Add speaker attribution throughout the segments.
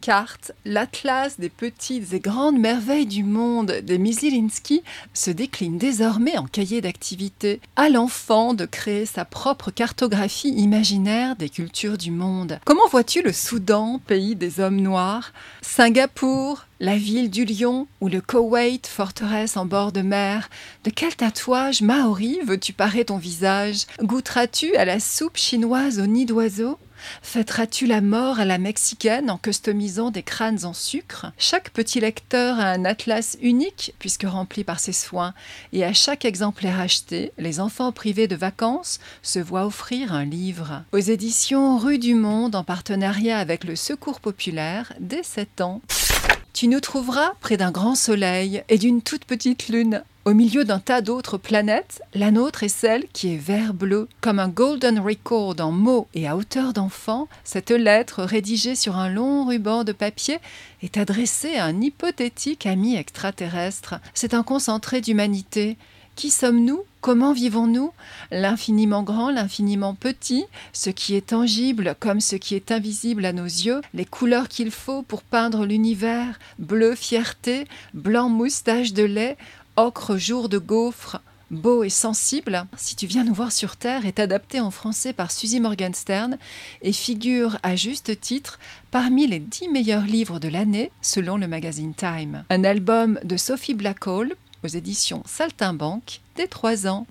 Speaker 1: Carte, l'atlas des petites et grandes merveilles du monde des Zielinski se décline désormais en cahier d'activité. À l'enfant de créer sa propre cartographie imaginaire des cultures du monde. Comment vois-tu le Soudan, pays des hommes noirs? Singapour, la ville du lion ou le Koweït, forteresse en bord de mer? De quel tatouage maori veux-tu parer ton visage? Goûteras-tu à la soupe chinoise au nid d'oiseau? Fêteras-tu la mort à la mexicaine en customisant des crânes en sucre? Chaque petit lecteur a un atlas unique puisque rempli par ses soins, et à chaque exemplaire acheté, les enfants privés de vacances se voient offrir un livre. Aux éditions Rue du Monde, en partenariat avec le Secours populaire, dès 7 ans. Tu nous trouveras près d'un grand soleil et d'une toute petite lune. Au milieu d'un tas d'autres planètes, la nôtre est celle qui est vert-bleu. Comme un golden record en mots et à hauteur d'enfant, cette lettre rédigée sur un long ruban de papier est adressée à un hypothétique ami extraterrestre. C'est un concentré d'humanité. Qui sommes-nous? Comment vivons-nous? L'infiniment grand, l'infiniment petit, ce qui est tangible comme ce qui est invisible à nos yeux, les couleurs qu'il faut pour peindre l'univers, bleu fierté, blanc moustache de lait, ocre jour de gaufre, beau et sensible, si tu viens nous voir sur Terre, est adapté en français par Suzy Morgenstern et figure à juste titre parmi les dix meilleurs livres de l'année selon le magazine Time. Un album de Sophie Blackall aux éditions Saltimbanque dès 3 ans.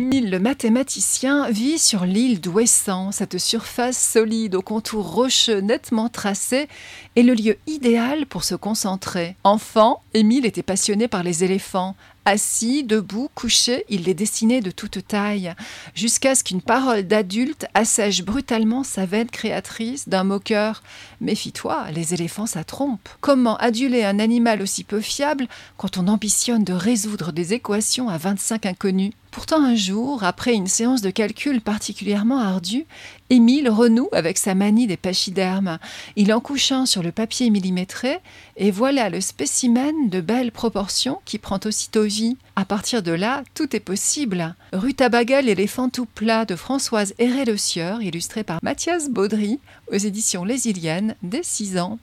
Speaker 1: Émile le mathématicien vit sur l'île d'Ouessant. Cette surface solide aux contours rocheux nettement tracés est le lieu idéal pour se concentrer. Enfant, Émile était passionné par les éléphants. Assis, debout, couché, il les dessinait de toute taille, jusqu'à ce qu'une parole d'adulte assèche brutalement sa veine créatrice d'un moqueur. Méfie-toi, les éléphants, ça trompe. Comment aduler un animal aussi peu fiable quand on ambitionne de résoudre des équations à 25 inconnus? Pourtant un jour, après une séance de calcul particulièrement ardue, Émile renoue avec sa manie des pachydermes. Il en couche un sur le papier millimétré, et voilà le spécimen de belles proportions qui prend aussitôt vie. À partir de là, tout est possible. Rutabaga, l'éléphant tout plat de Françoise Héré-Le Sieur, illustré par Mathias Baudry, aux éditions Les Iliennes, dès 6 ans.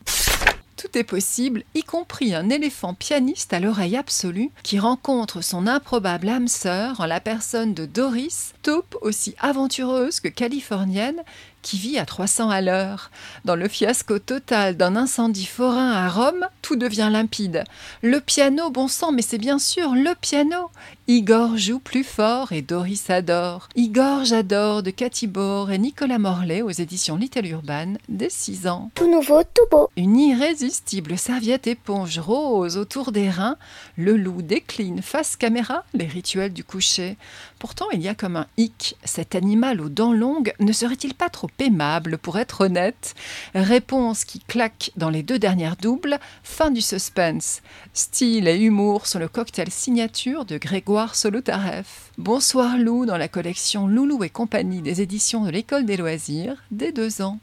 Speaker 1: Tout est possible, y compris un éléphant pianiste à l'oreille absolue qui rencontre son improbable âme sœur en la personne de Doris, taupe aussi aventureuse que californienne, qui vit à 300 à l'heure. Dans le fiasco total d'un incendie forain à Rome, tout devient limpide. Le piano, bon sang, mais c'est bien sûr le piano. Igor joue plus fort et Doris adore. Igor, j'adore de Cathy Bore et Nicolas Morlaix aux éditions Little Urban dès 6 ans.
Speaker 2: Tout nouveau, tout beau.
Speaker 1: Une irrésistible serviette éponge rose autour des reins, le loup décline face caméra les rituels du coucher. Pourtant, il y a comme un hic. Cet animal aux dents longues ne serait-il pas trop aimable pour être honnête? Réponse qui claque dans les deux dernières doubles. Fin du suspense. Style et humour sont le cocktail signature de Grégoire Solotareff. Bonsoir Lou dans la collection Loulou et compagnie des éditions de l'École des loisirs dès deux ans.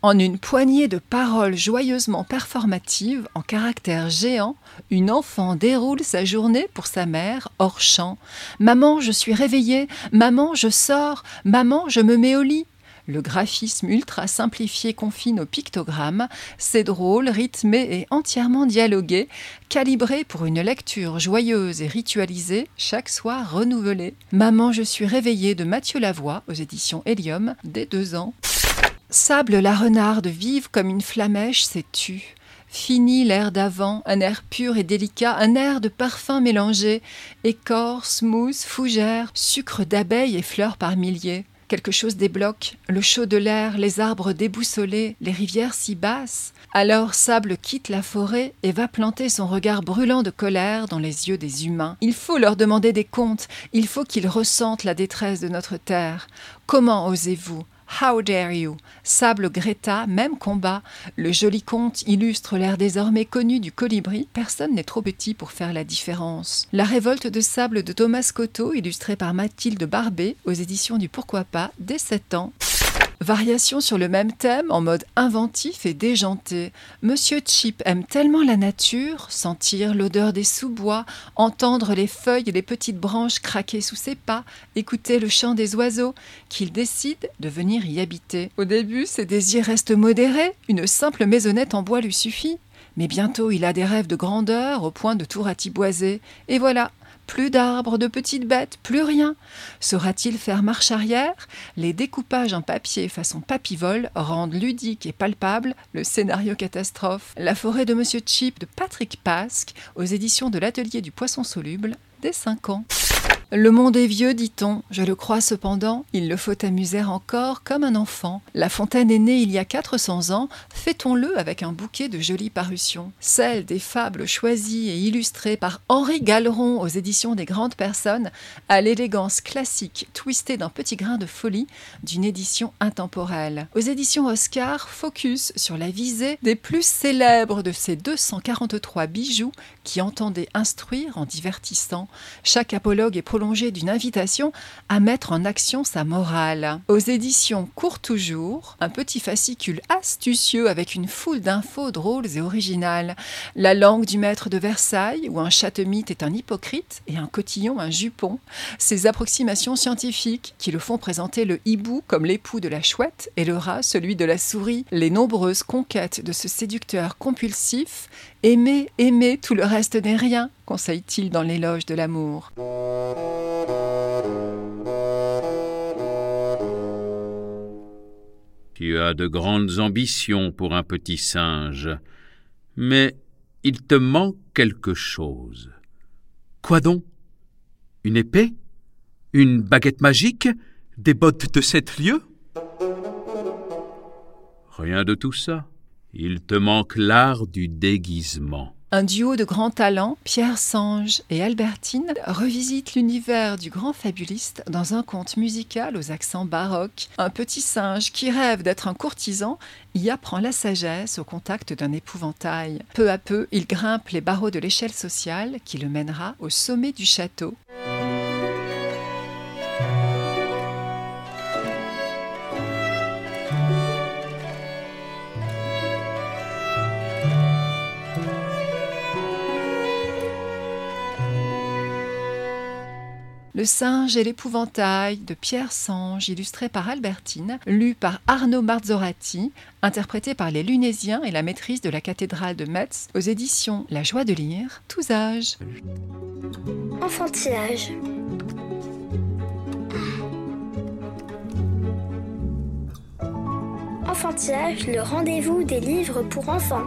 Speaker 1: En une poignée de paroles joyeusement performatives, en caractère géant, une enfant déroule sa journée pour sa mère hors champ. Maman, je suis réveillée. Maman, je sors. Maman, je me mets au lit. Le graphisme ultra simplifié confine au pictogramme, c'est drôle, rythmé et entièrement dialogué, calibré pour une lecture joyeuse et ritualisée, chaque soir renouvelée. Maman, je suis réveillée de Mathieu Lavoie aux éditions Hélium, dès deux ans. Sable la renarde vive comme une flamèche s'est tue. Fini l'air d'avant, un air pur et délicat, un air de parfum mélangé, écorce, mousse, fougère, sucre d'abeille et fleurs par milliers. Quelque chose débloque, le chaud de l'air, les arbres déboussolés, les rivières si basses. Alors Sable quitte la forêt et va planter son regard brûlant de colère dans les yeux des humains. Il faut leur demander des comptes, il faut qu'ils ressentent la détresse de notre terre. Comment osez-vous How dare you? Sable Greta, même combat. Le joli conte illustre l'air désormais connu du colibri. Personne n'est trop petit pour faire la différence. La révolte de sable de Thomas Cotto, illustré par Mathilde Barbet, aux éditions du Pourquoi pas, dès 7 ans. Variation sur le même thème en mode inventif et déjanté. Monsieur Chip aime tellement la nature, sentir l'odeur des sous-bois, entendre les feuilles et les petites branches craquer sous ses pas, écouter le chant des oiseaux, qu'il décide de venir y habiter. Au début, ses désirs restent modérés, une simple maisonnette en bois lui suffit. Mais bientôt il a des rêves de grandeur au point de tout ratiboiser. Et voilà, plus d'arbres, de petites bêtes, plus rien. Saura-t-il faire marche arrière? Les découpages en papier façon papivole rendent ludique et palpable le scénario catastrophe. La forêt de Monsieur Chip de Patrick Pasque aux éditions de l'Atelier du Poisson Soluble dès 5 ans. Le monde est vieux, dit-on. Je le crois cependant. Il le faut amuser encore comme un enfant. La Fontaine est née il y a 400 ans. Fêtons-le avec un bouquet de jolies parutions. Celle des fables choisies et illustrées par Henri Galeron aux éditions des Grandes Personnes, à l'élégance classique twistée d'un petit grain de folie d'une édition intemporelle. Aux éditions Oscar, focus sur la visée des plus célèbres de ces 243 bijoux qui entendaient instruire en divertissant. Chaque apologue d'une invitation à mettre en action sa morale. Aux éditions Court Toujours, un petit fascicule astucieux avec une foule d'infos drôles et originales. La langue du maître de Versailles, où un chatemite est un hypocrite et un cotillon un jupon. Ces approximations scientifiques qui le font présenter le hibou comme l'époux de la chouette et le rat celui de la souris. Les nombreuses conquêtes de ce séducteur compulsif. Aimer, aimer, tout le reste n'est rien, conseille-t-il dans l'éloge de l'amour.
Speaker 2: Tu as de grandes ambitions pour un petit singe, mais il te manque quelque chose. Quoi donc? Une épée? Une baguette magique? Des bottes de sept lieues? Rien de tout ça. Il te manque l'art du déguisement.
Speaker 1: Un duo de grands talents, Pierre Sange et Albertine, revisite l'univers du grand fabuliste dans un conte musical aux accents baroques. Un petit singe qui rêve d'être un courtisan y apprend la sagesse au contact d'un épouvantail. Peu à peu, il grimpe les barreaux de l'échelle sociale qui le mènera au sommet du château. Le singe et l'épouvantail de Pierre Sange, illustré par Albertine, lu par Arnaud Marzorati, interprété par les Lunésiens et la maîtrise de la cathédrale de Metz, aux éditions La joie de lire, tous âges.
Speaker 3: Enfantillage. Enfantillage, le rendez-vous des livres pour enfants.